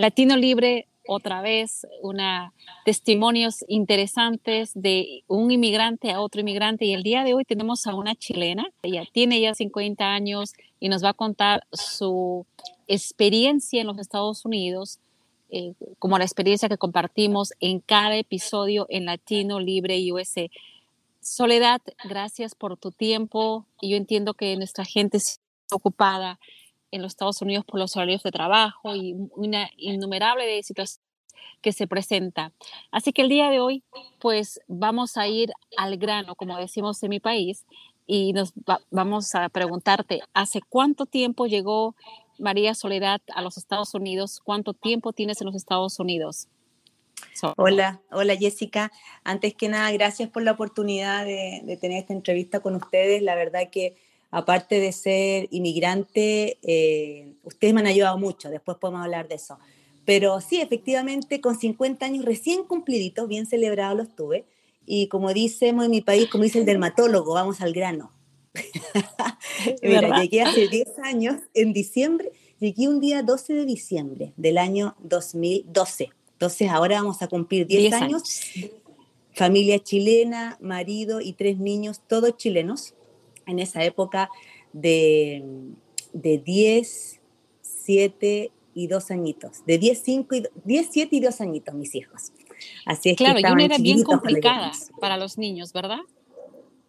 Latino Libre, otra vez, una, testimonios interesantes de un inmigrante a otro inmigrante. Y el día de hoy tenemos a una chilena, ella tiene ya 50 años y nos va a contar su experiencia en los Estados Unidos, eh, como la experiencia que compartimos en cada episodio en Latino Libre USA. Soledad, gracias por tu tiempo. Yo entiendo que nuestra gente está ocupada en los Estados Unidos por los horarios de trabajo y una innumerable de situaciones que se presenta. Así que el día de hoy, pues vamos a ir al grano, como decimos en mi país, y nos vamos a preguntarte, ¿hace cuánto tiempo llegó María Soledad a los Estados Unidos? ¿Cuánto tiempo tienes en los Estados Unidos? Hola, hola Jessica. Antes que nada, gracias por la oportunidad de, de tener esta entrevista con ustedes. La verdad que aparte de ser inmigrante, eh, ustedes me han ayudado mucho, después podemos hablar de eso. Pero sí, efectivamente, con 50 años recién cumpliditos, bien celebrados los tuve, y como decimos en mi país, como dice el dermatólogo, vamos al grano. Mira, llegué hace 10 años, en diciembre, llegué un día 12 de diciembre del año 2012. Entonces ahora vamos a cumplir 10, años. Familia chilena, marido y tres niños, todos chilenos en esa época de, de 10, 7 y 2 añitos. De 10, 5 y 10, 7 y 2 añitos, mis hijos. Así es claro, que y una era bien complicada para los niños, ¿verdad?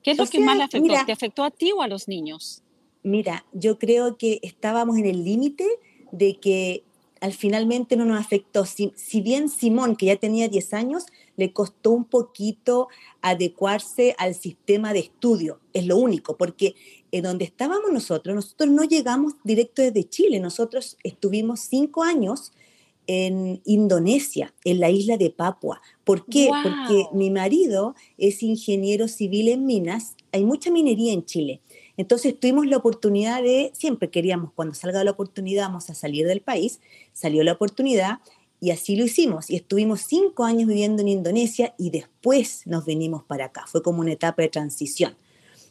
¿Qué es lo que más le afectó? ¿Te afectó a ti o a los niños? Mira, yo creo que estábamos en el límite de que al finalmente no nos afectó. Si, si, bien Simón, que ya tenía 10 años, le costó un poquito adecuarse al sistema de estudio, es lo único, porque en donde estábamos nosotros, nosotros no llegamos directo desde Chile, nosotros estuvimos cinco años en Indonesia, en la isla de Papua. ¿Por qué? Porque mi marido es ingeniero civil en minas, hay mucha minería en Chile. Entonces tuvimos la oportunidad de, siempre queríamos, cuando salga la oportunidad, vamos a salir del país, salió la oportunidad y así lo hicimos. Y estuvimos cinco años viviendo en Indonesia y después nos venimos para acá. Fue como una etapa de transición.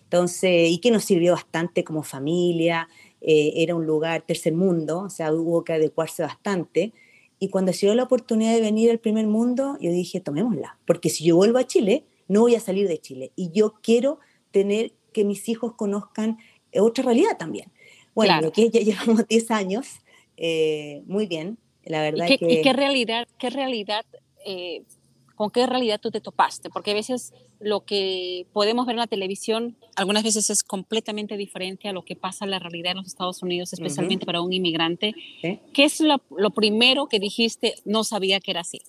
Entonces, y que nos sirvió bastante como familia, eh, era un lugar tercer mundo, o sea, hubo que adecuarse bastante. Y cuando se dio la oportunidad de venir al primer mundo, yo dije, tomémosla, porque si yo vuelvo a Chile, no voy a salir de Chile. Y yo quiero tener que mis hijos conozcan otra realidad también. Bueno, que ya llevamos 10 años, eh, muy bien, la verdad. ¿Y qué, qué realidad, qué realidad, eh, con qué realidad tú te topaste? Porque a veces lo que podemos ver en la televisión algunas veces es completamente diferente a lo que pasa en la realidad en los Estados Unidos, especialmente para un inmigrante. ¿Qué es lo, lo primero que dijiste no sabía que era así?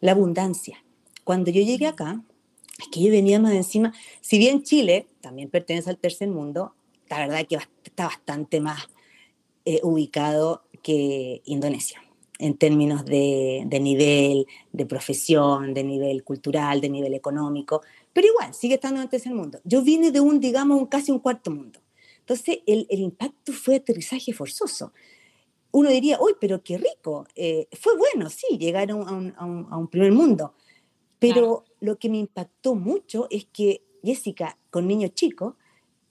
La abundancia. Cuando yo llegué acá, es que yo venía más encima, si bien Chile también pertenece al tercer mundo, la verdad que está bastante más eh, ubicado que Indonesia en términos de, de, nivel, de profesión, de nivel cultural, de nivel económico, pero igual, sigue estando en el tercer mundo. Yo vine de un, digamos, un casi un cuarto mundo. Entonces, el, el impacto fue aterrizaje forzoso. Uno diría, uy, pero qué rico. Eh, fue bueno, sí, llegar a un, a un, a un primer mundo, pero lo que me impactó mucho es que Jessica, con niños chicos,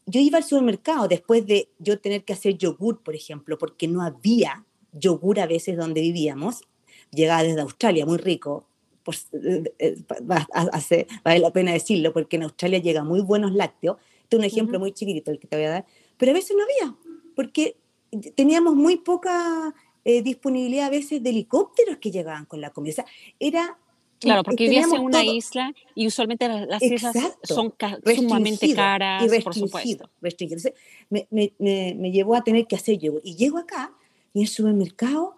yo iba al supermercado después de yo tener que hacer yogur, por ejemplo, porque no había yogur a veces donde vivíamos. Llegaba desde Australia, muy rico. Pues, hace, vale la pena decirlo, porque en Australia llega muy buenos lácteos. Este es un ejemplo muy chiquitito el que te voy a dar. Pero a veces no había, porque teníamos muy poca eh, disponibilidad a veces de helicópteros que llegaban con la comida. O sea, era Claro, porque vivías en una isla y usualmente las, islas son sumamente caras, y por supuesto. me, me, me, llevó a tener que hacer yogur. Y llego acá y en el supermercado,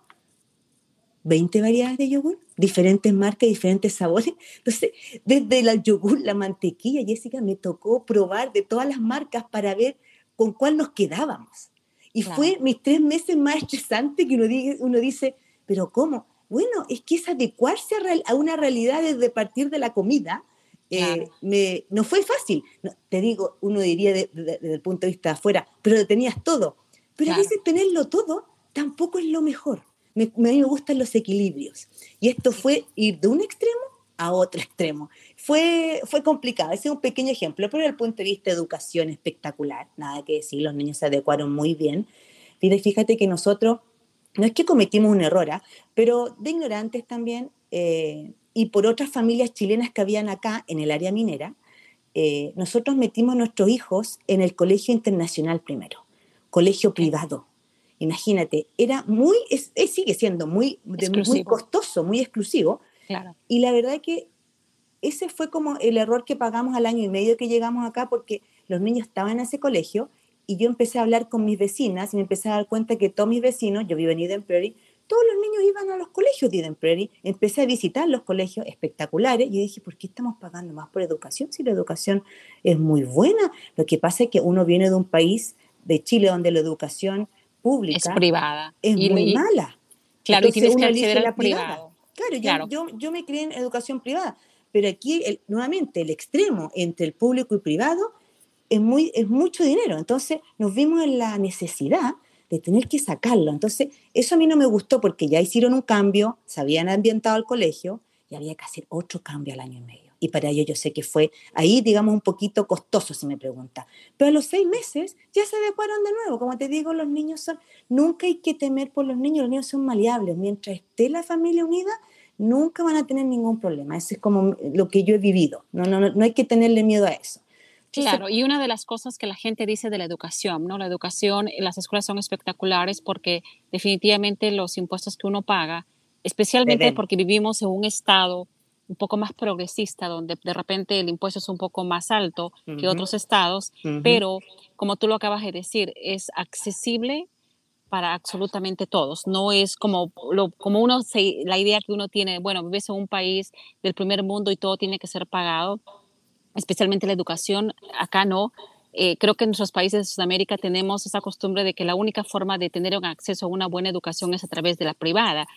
20 variedades de yogur, diferentes marcas, diferentes sabores. Entonces, desde el yogur, la mantequilla, Jessica, me tocó probar de todas las marcas para ver con cuál nos quedábamos. Y fue mis tres meses más estresantes que uno, uno dice, pero ¿cómo? Bueno, es que es adecuarse a, una realidad desde partir de la comida. Eh, me, no fue fácil. te digo, uno diría desde el punto de vista de afuera, pero lo tenías todo. Pero a veces tenerlo todo tampoco es lo mejor. Me, a mí me gustan los equilibrios. Y esto fue ir de un extremo a otro extremo. Fue, fue complicado, ese es un pequeño ejemplo, pero desde el punto de vista de educación espectacular, nada que decir, los niños se adecuaron muy bien. fíjate que nosotros, no es que cometimos un error, ¿ah? pero de ignorantes también, eh, y por otras familias chilenas que habían acá en el área minera, eh, nosotros metimos a nuestros hijos en el colegio internacional primero, colegio privado. Imagínate, era muy, sigue siendo muy, muy costoso, muy exclusivo, y la verdad es que ese fue como el error que pagamos al año y medio que llegamos acá porque los niños estaban en ese colegio y yo empecé a hablar con mis vecinas y me empecé a dar cuenta que todos mis vecinos, yo vivo en Eden Prairie, todos los niños iban a los colegios de Eden Prairie, empecé a visitar los colegios espectaculares y dije, ¿por qué estamos pagando más por educación si la educación es muy buena? Lo que pasa es que uno viene de un país, de Chile, donde la educación pública es privada. Es muy mala. Claro, y tienes que acceder la privada. Claro, Yo, yo, me crié en educación privada, pero aquí nuevamente el extremo entre el público y privado es, muy, es mucho dinero. Entonces nos vimos en la necesidad de tener que sacarlo. Entonces eso a mí no me gustó porque ya hicieron un cambio, se habían ambientado al colegio y había que hacer otro cambio al año y medio. Y para ello yo sé que fue ahí, digamos, un poquito costoso, si me pregunta. Pero a los seis meses ya se adecuaron de nuevo. Como te digo, los niños son, nunca hay que temer por los niños, los niños son maleables. Mientras esté la familia unida, nunca van a tener ningún problema. Eso es como lo que yo he vivido. No, no, no, hay que tenerle miedo a eso. Claro, y una de las cosas que la gente dice de la educación, ¿no? La educación, las escuelas son espectaculares porque definitivamente los impuestos que uno paga, especialmente porque vivimos en un estado un poco más progresista, donde de repente el impuesto es un poco más alto que otros estados, pero como tú lo acabas de decir, es accesible para absolutamente todos. No es como, lo, como uno la idea que uno tiene, bueno, vives en un país del primer mundo y todo tiene que ser pagado, especialmente la educación. Acá no. Eh, creo que en nuestros países de Sudamérica tenemos esa costumbre de que la única forma de tener un acceso a una buena educación es a través de la privada.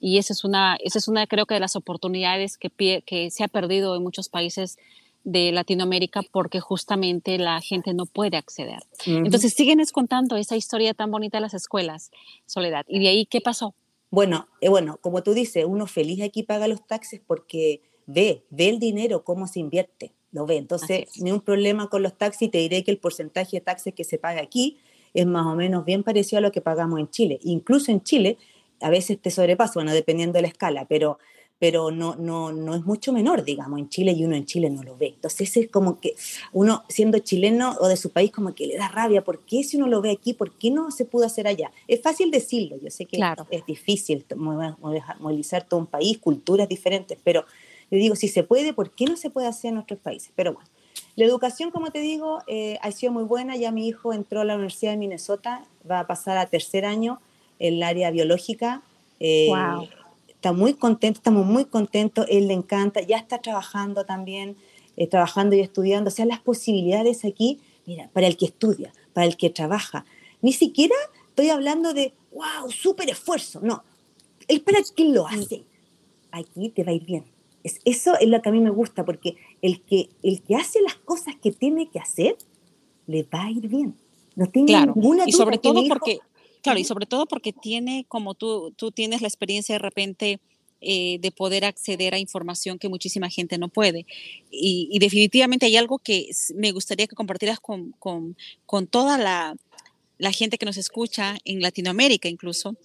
Y esa es una, esa es una creo que de las oportunidades que, que se ha perdido en muchos países de Latinoamérica porque justamente la gente no puede acceder. Entonces, síguenos contando esa historia tan bonita de las escuelas, Soledad. ¿Y de ahí qué pasó? Bueno, eh, bueno, como tú dices, uno feliz aquí paga los taxes porque ve, ve el dinero, cómo se invierte, lo ve. Entonces, ni un problema con los taxis, te diré que el porcentaje de taxes que se paga aquí es más o menos bien parecido a lo que pagamos en Chile. Incluso en Chile, a veces te sobrepasa, bueno, dependiendo de la escala, pero pero no, no, no es mucho menor, digamos, en Chile y uno en Chile no lo ve. Entonces es como que uno siendo chileno o de su país como que le da rabia, ¿por qué si uno lo ve aquí, por qué no se pudo hacer allá? Es fácil decirlo, yo sé que es difícil movilizar todo un país, culturas diferentes, pero le digo, si se puede, ¿por qué no se puede hacer en otros países? Pero bueno, la educación, como te digo, eh, ha sido muy buena, ya mi hijo entró a la Universidad de Minnesota, va a pasar a tercer año en el área biológica. Eh, wow está muy contento, estamos muy contentos, él le encanta, ya está trabajando también, eh, trabajando y estudiando, o sea, las posibilidades aquí, mira, para el que estudia, para el que trabaja, ni siquiera estoy hablando de, wow, súper esfuerzo, no, es para quien lo hace, aquí te va a ir bien. Es, eso es lo que a mí me gusta, porque el que, el que hace las cosas que tiene que hacer, le va a ir bien. No tengo ninguna duda. Y sobre todo porque Claro, y sobre todo porque tiene, como tú, tú tienes la experiencia de repente eh, de poder acceder a información que muchísima gente no puede. Y, definitivamente hay algo que me gustaría que compartieras con, con, con toda la, la, gente que nos escucha en Latinoamérica incluso,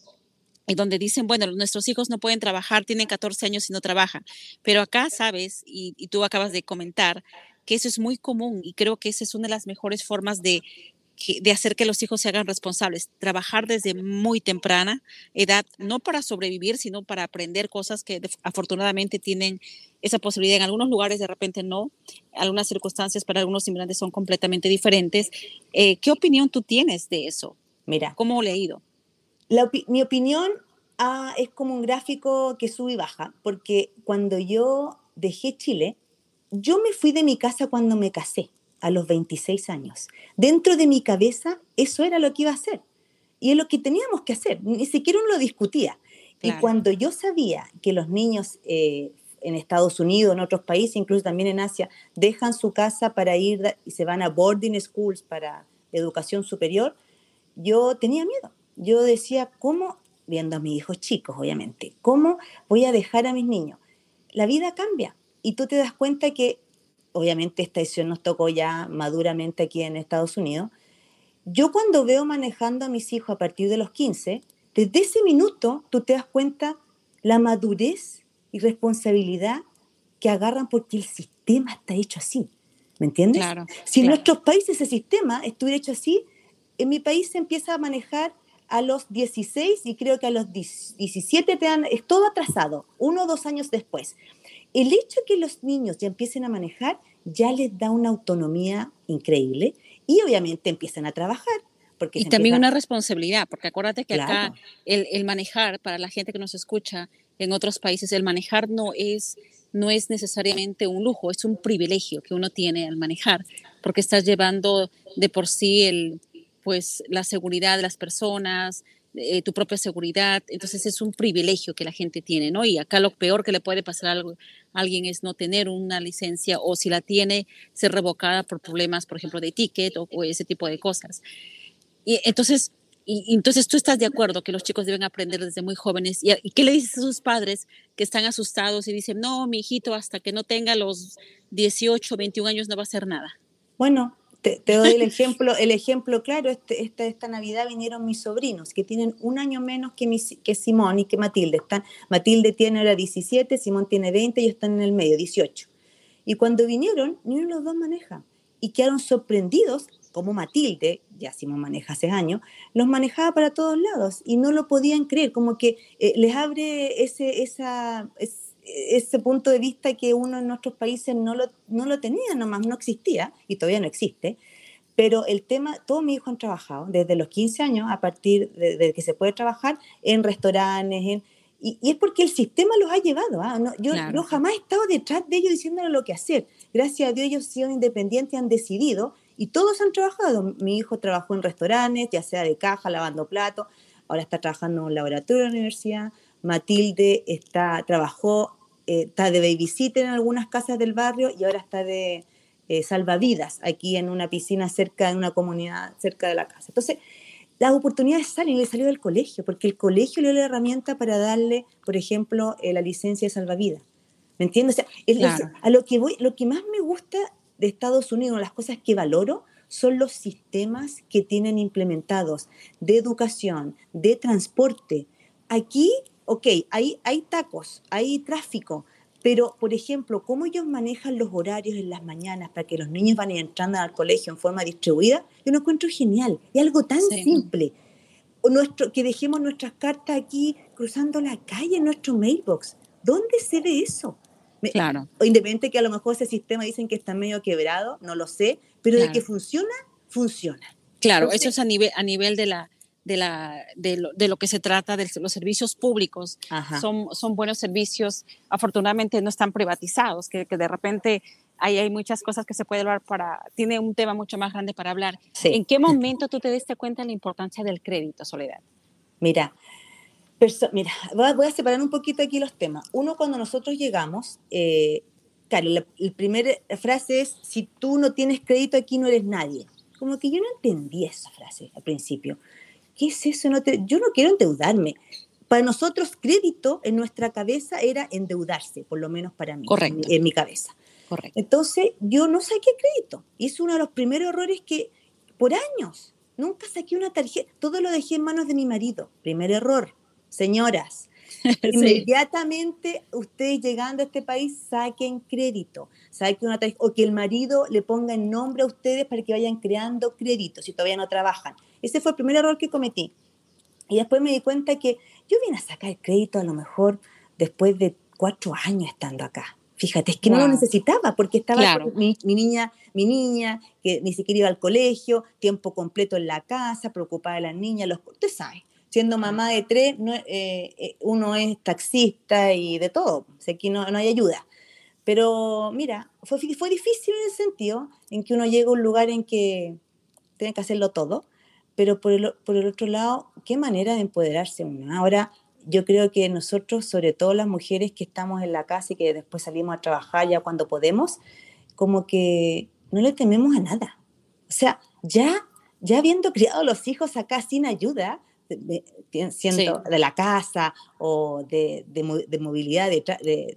y donde dicen, bueno, nuestros hijos no pueden trabajar, tienen 14 años y no trabajan. Pero acá, sabes, y, y tú acabas de comentar, que eso es muy común y creo que esa es una de las mejores formas de de hacer que los hijos se hagan responsables, trabajar desde muy temprana edad, no para sobrevivir, sino para aprender cosas que afortunadamente tienen esa posibilidad. En algunos lugares de repente no, algunas circunstancias para algunos inmigrantes son completamente diferentes. Eh, ¿Qué opinión tú tienes de eso? Mira, ¿cómo mi opinión ah, es como un gráfico que sube y baja, porque cuando yo dejé Chile, yo me fui de mi casa cuando me casé a los 26 años. Dentro de mi cabeza, eso era lo que iba a hacer. Y es lo que teníamos que hacer. Ni siquiera uno lo discutía. Y cuando yo sabía que los niños eh, en Estados Unidos, en otros países, incluso también en Asia, dejan su casa para ir y se van a boarding schools para educación superior, yo tenía miedo. Yo decía, ¿cómo, viendo a mis hijos chicos, obviamente, cómo voy a dejar a mis niños? La vida cambia y tú te das cuenta que, obviamente, esta decisión nos tocó ya maduramente aquí en Estados Unidos. Yo cuando veo manejando a mis hijos a partir de los 15, desde ese minuto tú te das cuenta la madurez y responsabilidad que agarran porque el sistema está hecho así. ¿Me entiendes? Claro, si en nuestros países ese sistema estuviera hecho así, en mi país se empieza a manejar a los 16 y creo que a los 17 te dan, es todo atrasado, uno o dos años después. El hecho de que los niños ya empiecen a manejar ya les da una autonomía increíble y obviamente empiezan a trabajar. Porque y también una responsabilidad, porque acuérdate que acá el, el, manejar, para la gente que nos escucha en otros países, el manejar no es, no es necesariamente un lujo, es un privilegio que uno tiene al manejar, porque estás llevando de por sí el, pues la seguridad de las personas, eh, tu propia seguridad. Entonces es un privilegio que la gente tiene, ¿no? Y acá lo peor que le puede pasar a alguien es no tener una licencia o si la tiene, ser revocada por problemas, por ejemplo, de ticket o, ese tipo de cosas. Y entonces, entonces tú estás de acuerdo que los chicos deben aprender desde muy jóvenes. ¿Y, ¿Y, qué le dices a sus padres que están asustados y dicen, no, mi hijito, hasta que no tenga los 18, 21 años no va a hacer nada? Bueno, te, doy el ejemplo, el ejemplo claro, este, esta, esta Navidad vinieron mis sobrinos, que tienen un año menos que, que Simón y que Matilde. Están, Matilde tiene ahora 17, Simón tiene 20, y están en el medio, 18. Y cuando vinieron, ni uno de los dos maneja. Y quedaron sorprendidos, como Matilde, ya Simón maneja hace años, los manejaba para todos lados y no lo podían creer, como que eh, les abre ese, esa, ese punto de vista que uno en nuestros países no lo, no lo tenía, nomás no existía y todavía no existe. Pero el tema, todos mis hijos han trabajado desde los 15 años, a partir de, que se puede trabajar en restaurantes, en, y, es porque el sistema los ha llevado. ¿ah? No, yo, no jamás he estado detrás de ellos diciéndole lo que hacer. Gracias a Dios ellos han sido independientes, han decidido y todos han trabajado. Mi hijo trabajó en restaurantes, ya sea de caja, lavando platos, ahora está trabajando en un laboratorio de la universidad. Matilde está, trabajó eh, está de babysitter en algunas casas del barrio y ahora está de eh, salvavidas aquí en una piscina cerca de una comunidad cerca de la casa. Entonces, las oportunidades salen y le salió del colegio, porque el colegio le dio la herramienta para darle, por ejemplo, eh, la licencia de salvavidas. ¿Me entiendes? a lo que voy, lo que más me gusta de Estados Unidos, las cosas que valoro, son los sistemas que tienen implementados de educación, de transporte. Aquí ok, hay, hay tacos, hay tráfico, pero, por ejemplo, cómo ellos manejan los horarios en las mañanas para que los niños van entrando al colegio en forma distribuida, yo lo encuentro genial. Es algo tan simple. O nuestro, que dejemos nuestras cartas aquí cruzando la calle en nuestro mailbox. ¿Dónde se ve eso? Claro. Independiente que a lo mejor ese sistema dicen que está medio quebrado, no lo sé, pero de que funciona, funciona. Claro, eso es a nivel, a nivel de la, de, la, de, lo, de lo que se trata, de los servicios públicos. Son, son buenos servicios, afortunadamente no están privatizados, que, que de repente ahí hay muchas cosas que se puede hablar para, tiene un tema mucho más grande para hablar. ¿En qué momento tú te diste cuenta de la importancia del crédito, Soledad? Mira, mira, voy a separar un poquito aquí los temas. Uno, cuando nosotros llegamos, eh, claro, la, primera frase es, si tú no tienes crédito aquí no eres nadie. Como que yo no entendí esa frase al principio. ¿Qué es eso? No yo no quiero endeudarme. Para nosotros, crédito en nuestra cabeza era endeudarse, por lo menos para mí, En, mi, cabeza. Correcto. Entonces, yo no saqué crédito. Es uno de los primeros errores que, por años, nunca saqué una tarjeta. Todo lo dejé en manos de mi marido. Primer error. Señoras, Inmediatamente ustedes llegando a este país saquen crédito, saquen una o que el marido le ponga el nombre a ustedes para que vayan creando crédito si todavía no trabajan. Ese fue el primer error que cometí. Y después me di cuenta que yo vine a sacar crédito a lo mejor después de cuatro años estando acá. Fíjate, es que no lo necesitaba porque estaba mi, niña, mi niña, que ni siquiera iba al colegio, tiempo completo en la casa, preocupada de las niñas, los, usted sabe siendo mamá de tres, eh, eh, uno es taxista y de todo, o aquí no, no hay ayuda. Pero mira, fue, fue difícil en el sentido en que uno llega a un lugar en que tiene que hacerlo todo, pero por el, por el otro lado, qué manera de empoderarse uno. Ahora, yo creo que nosotros, sobre todo las mujeres que estamos en la casa y que después salimos a trabajar ya cuando podemos, como que no le tememos a nada. O sea, ya, ya habiendo criado los hijos acá sin ayuda, siendo de la casa o de, de, movilidad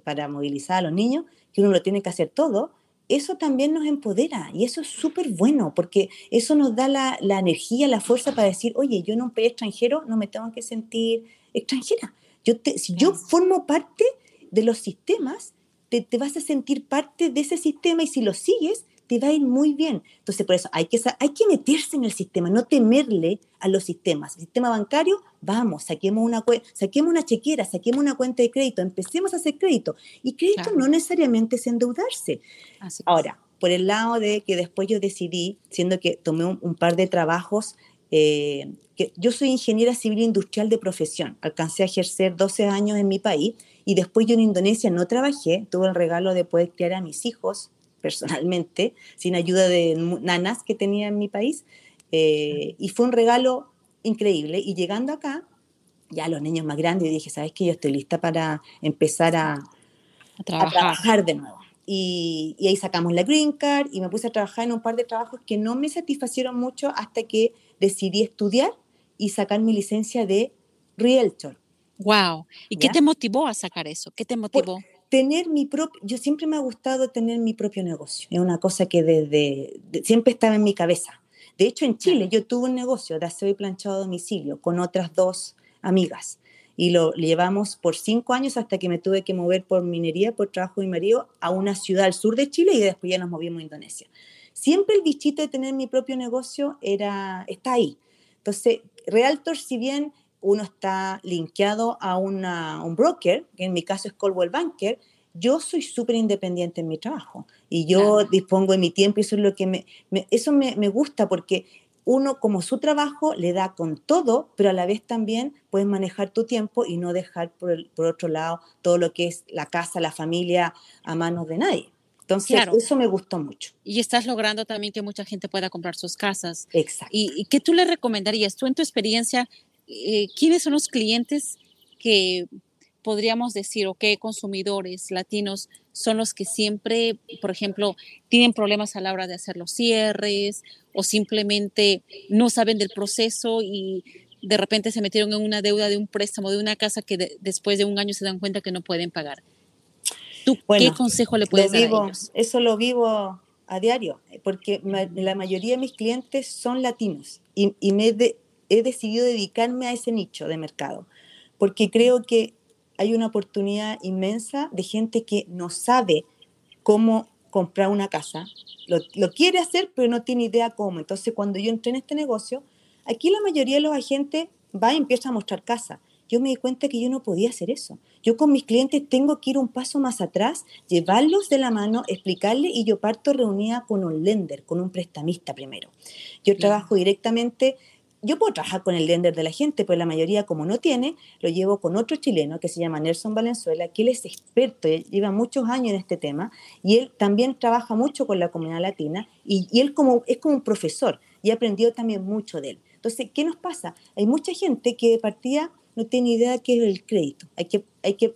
para movilizar a los niños, que uno lo tiene que hacer todo, eso también nos empodera y eso es súper bueno porque eso nos da la, la, energía, la fuerza para decir, oye, yo en un país extranjero no me tengo que sentir extranjera. Yo si yo formo parte de los sistemas, te, te, vas a sentir parte de ese sistema y si lo sigues, te va a ir muy bien. Entonces, por eso hay que, hay que meterse en el sistema, no temerle a los sistemas. El sistema bancario, vamos, saquemos una, saquemos una chequera, saquemos una cuenta de crédito, empecemos a hacer crédito. Y crédito no necesariamente es endeudarse. Ahora, por el lado de que después yo decidí, siendo que tomé un, par de trabajos, eh, que yo soy ingeniera civil industrial de profesión, alcancé a ejercer 12 años en mi país y después yo en Indonesia no trabajé, tuve el regalo de poder criar a mis hijos personalmente, sin ayuda de nanas que tenía en mi país. Eh, y fue un regalo increíble. Y llegando acá, ya los niños más grandes, dije, ¿sabes qué? Yo estoy lista para empezar a, trabajar. de nuevo. Y, y, ahí sacamos la green card y me puse a trabajar en un par de trabajos que no me satisfacieron mucho hasta que decidí estudiar y sacar mi licencia de realtor. Wow. ¿Y qué te motivó a sacar eso? ¿Qué te motivó? Tener mi propio, yo siempre me ha gustado tener mi propio negocio, es una cosa que desde, siempre estaba en mi cabeza. De hecho, en Chile yo tuve un negocio de aseo y planchado a domicilio con otras dos amigas y lo llevamos por cinco años hasta que me tuve que mover por minería, por trabajo de mi marido, a una ciudad al sur de Chile y después ya nos movimos a Indonesia. Siempre el bichito de tener mi propio negocio era, está ahí. Entonces, Realtor, si bien uno está linkeado a un broker, que en mi caso es Coldwell Banker, yo soy súper independiente en mi trabajo y yo dispongo de mi tiempo y eso es lo que me, eso me, me, gusta porque uno como su trabajo le da con todo, pero a la vez también puedes manejar tu tiempo y no dejar por, por otro lado todo lo que es la casa, la familia a manos de nadie. Entonces, eso me gustó mucho. Y estás logrando también que mucha gente pueda comprar sus casas. Exacto. ¿Y, y qué tú le recomendarías? Tú en tu experiencia, eh, quiénes son los clientes que podríamos decir o qué consumidores latinos son los que siempre, por ejemplo, tienen problemas a la hora de hacer los cierres o simplemente no saben del proceso y de repente se metieron en una deuda de un préstamo de una casa que después de un año se dan cuenta que no pueden pagar. ¿Tú qué consejo le puedes dar a ellos? Eso lo vivo a diario, porque la mayoría de mis clientes son latinos y, y me, de, he decidido dedicarme a ese nicho de mercado, porque creo que hay una oportunidad inmensa de gente que no sabe cómo comprar una casa, lo, quiere hacer, pero no tiene idea cómo. Entonces, cuando yo entré en este negocio, aquí la mayoría de los agentes va y empieza a mostrar casa. Yo me di cuenta que yo no podía hacer eso. Yo con mis clientes tengo que ir un paso más atrás, llevarlos de la mano, explicarles y yo parto reunida con un lender, con un prestamista primero. Yo trabajo directamente yo puedo trabajar con el lender de la gente, pero la mayoría, como no tiene, lo llevo con otro chileno que se llama Nelson Valenzuela, que él es experto, lleva muchos años en este tema, y él también trabaja mucho con la comunidad latina, y, él como, es como un profesor, y ha aprendido también mucho de él. Entonces, ¿qué nos pasa? Hay mucha gente que de partida no tiene idea de qué es el crédito. Hay que, hay que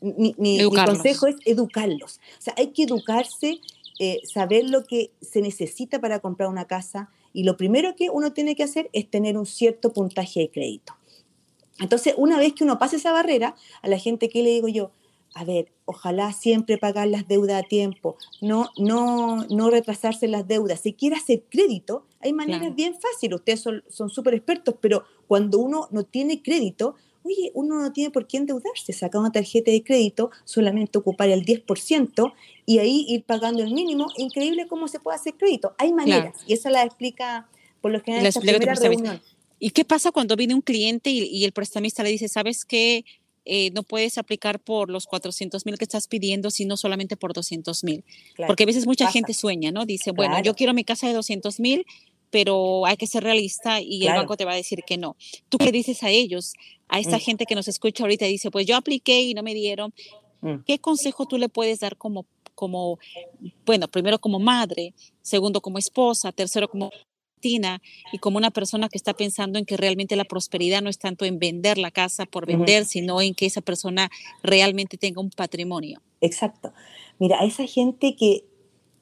mi, mi, consejo es educarlos. O sea, hay que educarse, eh, saber lo que se necesita para comprar una casa, y lo primero que uno tiene que hacer es tener un cierto puntaje de crédito. Entonces, una vez que uno pasa esa barrera, a la gente que le digo yo, a ver, ojalá siempre pagar las deudas a tiempo, no, no, no retrasarse las deudas. Si quiere hacer crédito, hay maneras bien fáciles, ustedes son súper expertos, pero cuando uno no tiene crédito, oye, uno no tiene por qué endeudarse, saca una tarjeta de crédito, solamente ocupar el 10% y ahí ir pagando el mínimo. Increíble cómo se puede hacer crédito. Hay maneras y esa la explica por lo general esta primera reunión. ¿Y qué pasa cuando viene un cliente y, el prestamista le dice, sabes qué? Eh, no puedes aplicar por los 400 mil que estás pidiendo, sino solamente por 200 mil. Porque a veces mucha gente sueña, ¿no? Dice, bueno, yo quiero mi casa de 200 mil, pero hay que ser realista y el banco te va a decir que no. ¿Tú qué dices a ellos? A esta mm. gente que nos escucha ahorita y dice, pues yo apliqué y no me dieron. Mm. ¿Qué consejo tú le puedes dar como como, bueno, primero como madre, segundo como esposa, tercero como y como una persona que está pensando en que realmente la prosperidad no es tanto en vender la casa por vender, sino en que esa persona realmente tenga un patrimonio. Exacto. Mira, a esa gente que,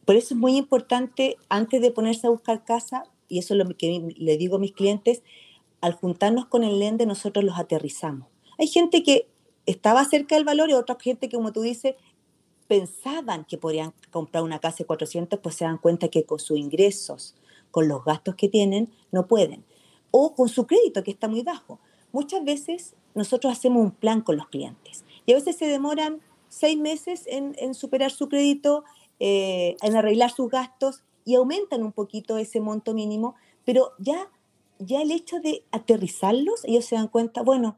por eso es muy importante, antes de ponerse a buscar casa, y eso es lo que le digo a mis clientes, al juntarnos con el lende nosotros los aterrizamos. Hay gente que estaba cerca del valor y otra gente que, como tú dices, pensaban que podrían comprar una casa de 400, pues se dan cuenta que con sus ingresos, con los gastos que tienen, no pueden. O con su crédito, que está muy bajo. Muchas veces nosotros hacemos un plan con los clientes y a veces se demoran seis meses en, superar su crédito, eh, en arreglar sus gastos y aumentan un poquito ese monto mínimo, pero ya, ya el hecho de aterrizarlos, ellos se dan cuenta, bueno,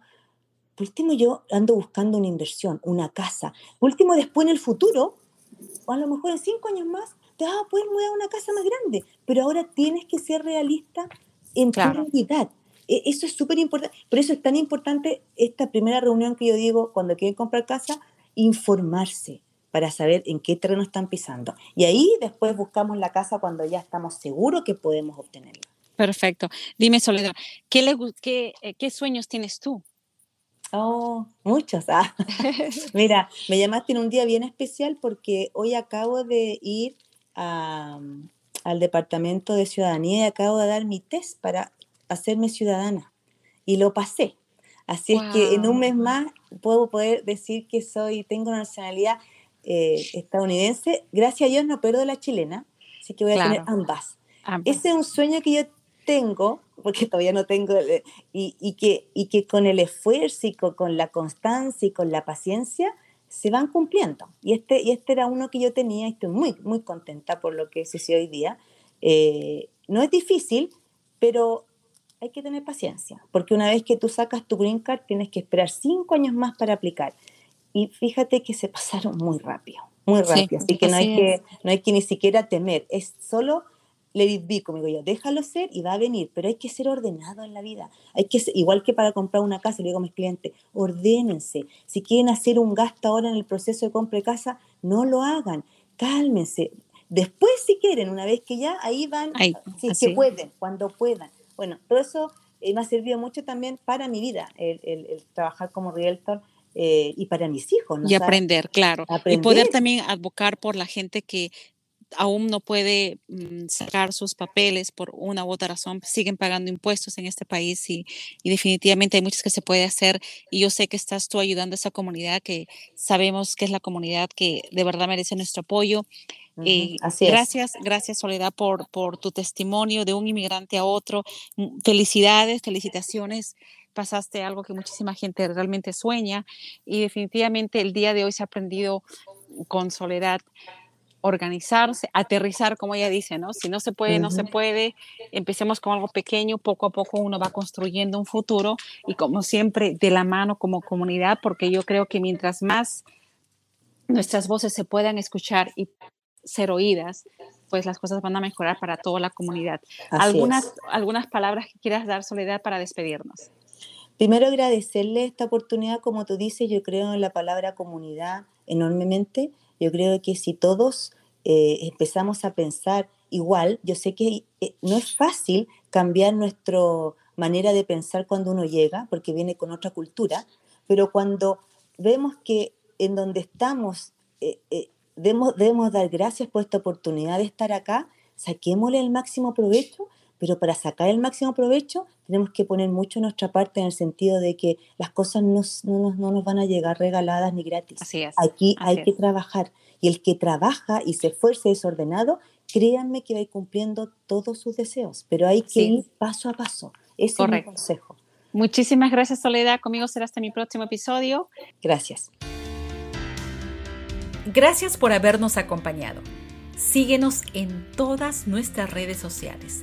por último yo ando buscando una inversión, una casa. Por último, después en el futuro, o a lo mejor en cinco años más, te vas a poder mudar a una casa más grande, pero ahora tienes que ser realista en tu realidad. E, eso es súper importante. Por eso es tan importante esta primera reunión que yo digo, cuando quieren comprar casa, informarse para saber en qué terreno están pisando. Y ahí después buscamos la casa cuando ya estamos seguros que podemos obtenerla. Perfecto. Dime, Soledad, ¿qué, le, qué, eh, qué sueños tienes tú? Oh, muchos. Ah. Mira, me llamaste en un día bien especial porque hoy acabo de ir al Departamento de Ciudadanía y acabo de dar mi test para hacerme ciudadana y lo pasé. Así es que en un mes más puedo poder decir que soy, tengo una nacionalidad eh, estadounidense. Gracias a Dios no pierdo la chilena, así que voy a tener ambas. Ese es un sueño que yo tengo, porque todavía no tengo, eh, y, que, y que con el esfuerzo y con la constancia y con la paciencia se van cumpliendo. Y este, y este era uno que yo tenía y estoy muy, muy contenta por lo que sucedió hoy día. Eh, no es difícil, pero hay que tener paciencia, porque una vez que tú sacas tu green card tienes que esperar cinco años más para aplicar. Y fíjate que se pasaron muy rápido, muy rápido, así que no, hay que no hay que ni siquiera temer, es solo let it be, como digo yo, déjalo ser y va a venir, pero hay que ser ordenado en la vida. Hay que igual que para comprar una casa, le digo a mis clientes, ordénense. Si quieren hacer un gasto ahora en el proceso de compra de casa, no lo hagan. Cálmense. Después, si quieren, una vez que ya ahí van, si que pueden, cuando puedan. Bueno, todo eso eh, me ha servido mucho también para mi vida, el, trabajar como realtor. Eh, y para mis hijos. Y aprender, claro. Y poder también advocar por la gente que aún no puede mm, sacar sus papeles por una u otra razón, siguen pagando impuestos en este país y, definitivamente hay muchas que se puede hacer y yo sé que estás tú ayudando a esa comunidad que sabemos que es la comunidad que de verdad merece nuestro apoyo. Eh, gracias, gracias Soledad por, por tu testimonio de un inmigrante a otro. Mm, felicidades, felicitaciones pasaste algo que muchísima gente realmente sueña y definitivamente el día de hoy se ha aprendido con Soledad organizarse, aterrizar, como ella dice, ¿no? Si no se puede, no se puede. Empecemos con algo pequeño, poco a poco uno va construyendo un futuro y como siempre de la mano como comunidad, porque yo creo que mientras más nuestras voces se puedan escuchar y ser oídas, pues las cosas van a mejorar para toda la comunidad. algunas, algunas palabras que quieras dar, Soledad, para despedirnos. Primero agradecerle esta oportunidad, como tú dices, yo creo en la palabra comunidad enormemente. Yo creo que si todos eh, empezamos a pensar igual, yo sé que eh, no es fácil cambiar nuestra manera de pensar cuando uno llega, porque viene con otra cultura, pero cuando vemos que en donde estamos eh, debemos, debemos dar gracias por esta oportunidad de estar acá, saquémosle el máximo provecho pero para sacar el máximo provecho tenemos que poner mucho nuestra parte en el sentido de que las cosas no, no, no nos van a llegar regaladas ni gratis. Así es. Aquí hay que trabajar y el que trabaja y se esfuerza desordenado, créanme que va a ir cumpliendo todos sus deseos, pero hay que ir paso a paso. Ese es mi consejo. Muchísimas gracias, Soledad. Conmigo será hasta mi próximo episodio. Gracias. Gracias por habernos acompañado. Síguenos en todas nuestras redes sociales.